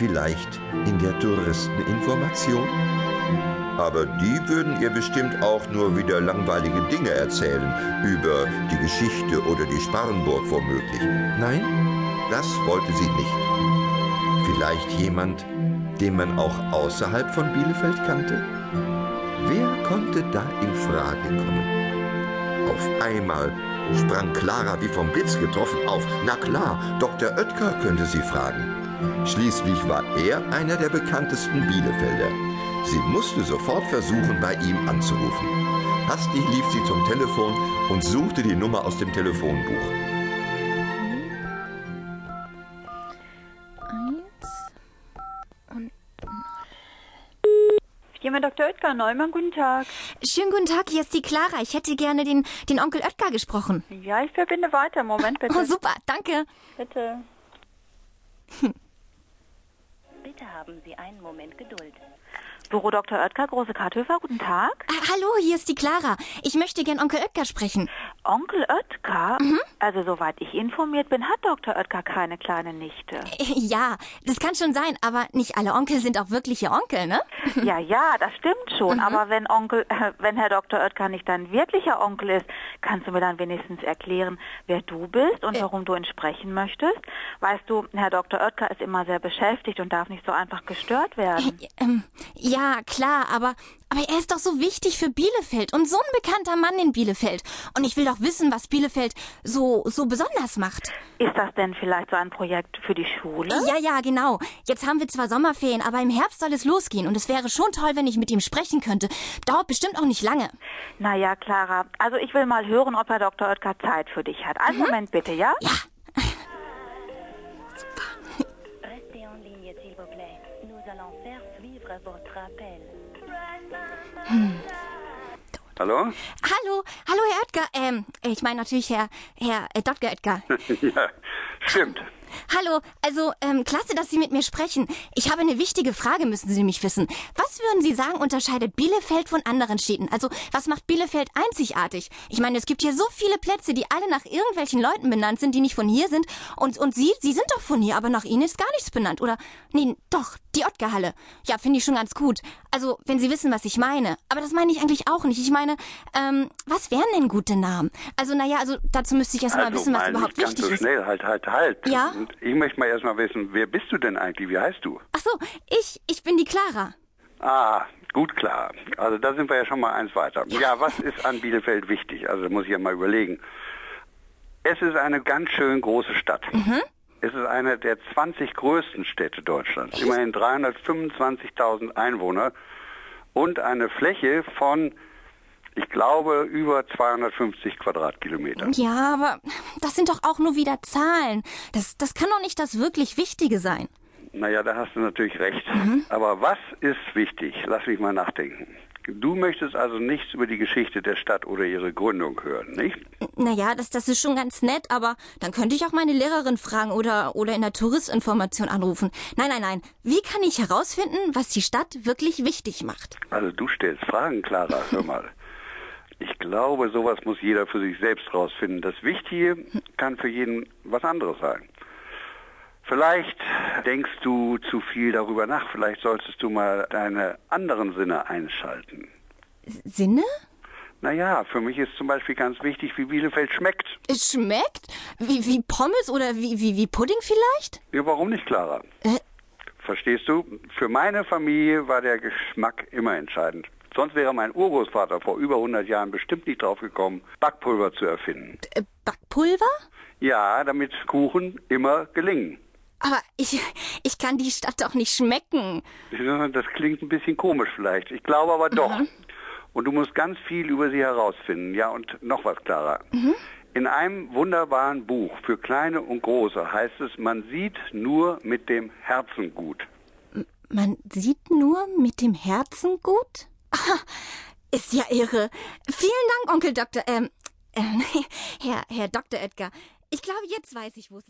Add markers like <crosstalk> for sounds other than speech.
Vielleicht in der Touristeninformation? Aber die würden ihr bestimmt auch nur wieder langweilige Dinge erzählen, über die Geschichte oder die Sparrenburg womöglich. Nein, das wollte sie nicht. Vielleicht jemand, den man auch außerhalb von Bielefeld kannte? Wer konnte da in Frage kommen? Auf einmal sprang Clara wie vom Blitz getroffen auf. Na klar, Dr. Oetker könnte sie fragen. Schließlich war er einer der bekanntesten Bielefelder. Sie musste sofort versuchen, bei ihm anzurufen. Hastig lief sie zum Telefon und suchte die Nummer aus dem Telefonbuch. Firma Dr. Oetker Neumann, guten Tag. Schönen guten Tag, hier ist die Clara. Ich hätte gerne den, den Onkel Oetker gesprochen. Ja, ich verbinde weiter. Moment <laughs> bitte. Oh, super, danke. Bitte. Bitte haben Sie einen Moment Geduld. Büro Dr. Oetker, Große Karthöfer, guten Tag. Ah, hallo, hier ist die Clara. Ich möchte gern Onkel Oetker sprechen. Onkel Oetker? Also soweit ich informiert bin, hat Dr. Oetker keine kleine Nichte. Äh, Ja, das kann schon sein, aber nicht alle Onkel sind auch wirkliche Onkel, ne? <laughs> Ja, ja, das stimmt schon. Aber wenn Onkel, äh, wenn Herr Dr. Oetker nicht dein wirklicher Onkel ist, kannst du mir dann wenigstens erklären, wer du bist und warum du ihn sprechen möchtest? Weißt du, Herr Dr. Oetker ist immer sehr beschäftigt und darf nicht so einfach gestört werden. Ähm, ja, klar, aber, aber er ist doch so wichtig für Bielefeld und so ein bekannter Mann in Bielefeld. Und ich will doch wissen, was Bielefeld so, so besonders macht. Ist das denn vielleicht so ein Projekt für die Schule? Ja, ja, genau. Jetzt haben wir zwar Sommerferien, aber im Herbst soll es losgehen und es wäre schon toll, wenn ich mit ihm sprechen könnte. Dauert bestimmt auch nicht lange. Naja, Clara, also ich will mal hören, ob Herr Dr. Oetker Zeit für dich hat. Einen Moment bitte, ja? Ja. Votre appel. Hallo? Hallo, hallo Herr Oetker. Ähm, ich meine natürlich Herr, Herr äh, Dr. Oetker. <laughs> ja, stimmt. Hallo, also ähm, klasse, dass Sie mit mir sprechen. Ich habe eine wichtige Frage, müssen Sie nämlich wissen. Was würden Sie sagen, unterscheidet Bielefeld von anderen Städten? Also, was macht Bielefeld einzigartig? Ich meine, es gibt hier so viele Plätze, die alle nach irgendwelchen Leuten benannt sind, die nicht von hier sind. Und, und Sie, Sie sind doch von hier, aber nach Ihnen ist gar nichts benannt. Oder, nee, doch, die Oetker-Halle. Ja, finde ich schon ganz gut. Also, wenn Sie wissen, was ich meine. Aber das meine ich eigentlich auch nicht. Ich meine, ähm, was wären denn gute Namen? Also, naja, also dazu müsste ich erst mal wissen, was überhaupt wichtig so ist. schnell, halt, halt, halt. Ja? Und ich möchte mal erst mal wissen, wer bist du denn eigentlich? Wie heißt du? Ach so, ich, ich bin die Clara. Ah, gut klar. Also da sind wir ja schon mal eins weiter. Ja, was ist an Bielefeld wichtig? Also da muss ich ja mal überlegen. Es ist eine ganz schön große Stadt. Mhm. Es ist eine der 20 größten Städte Deutschlands. Immerhin 325.000 Einwohner und eine Fläche von, ich glaube, über 250 Quadratkilometern. Ja, aber das sind doch auch nur wieder Zahlen. Das, das kann doch nicht das wirklich Wichtige sein. Naja, da hast du natürlich recht. Mhm. Aber was ist wichtig? Lass mich mal nachdenken. Du möchtest also nichts über die Geschichte der Stadt oder ihre Gründung hören, nicht? Naja, das, das ist schon ganz nett, aber dann könnte ich auch meine Lehrerin fragen oder, oder in der Touristinformation anrufen. Nein, nein, nein. Wie kann ich herausfinden, was die Stadt wirklich wichtig macht? Also du stellst Fragen, Clara, hör mal. Ich glaube, sowas muss jeder für sich selbst rausfinden. Das Wichtige kann für jeden was anderes sein. Vielleicht denkst du zu viel darüber nach. Vielleicht solltest du mal deine anderen Sinne einschalten. Sinne? Naja, für mich ist zum Beispiel ganz wichtig, wie Bielefeld schmeckt. Es schmeckt? Wie, wie Pommes oder wie, wie, wie Pudding vielleicht? Ja, warum nicht, Clara? Äh, Verstehst du? Für meine Familie war der Geschmack immer entscheidend. Sonst wäre mein Urgroßvater vor über 100 Jahren bestimmt nicht drauf gekommen, Backpulver zu erfinden. äh, Backpulver? Ja, damit Kuchen immer gelingen. Aber ich, ich kann die Stadt doch nicht schmecken. Das klingt ein bisschen komisch vielleicht. Ich glaube aber doch. Und du musst ganz viel über sie herausfinden. Ja, und noch was, Clara. In einem wunderbaren Buch für Kleine und Große heißt es, man sieht nur mit dem Herzen gut. Man sieht nur mit dem Herzen gut? <laughs> Ist ja irre. Vielen Dank, Onkel Doktor, ähm, ähm, <laughs> Herr, Herr Dr. Edgar. Ich glaube, jetzt weiß ich, wo es lang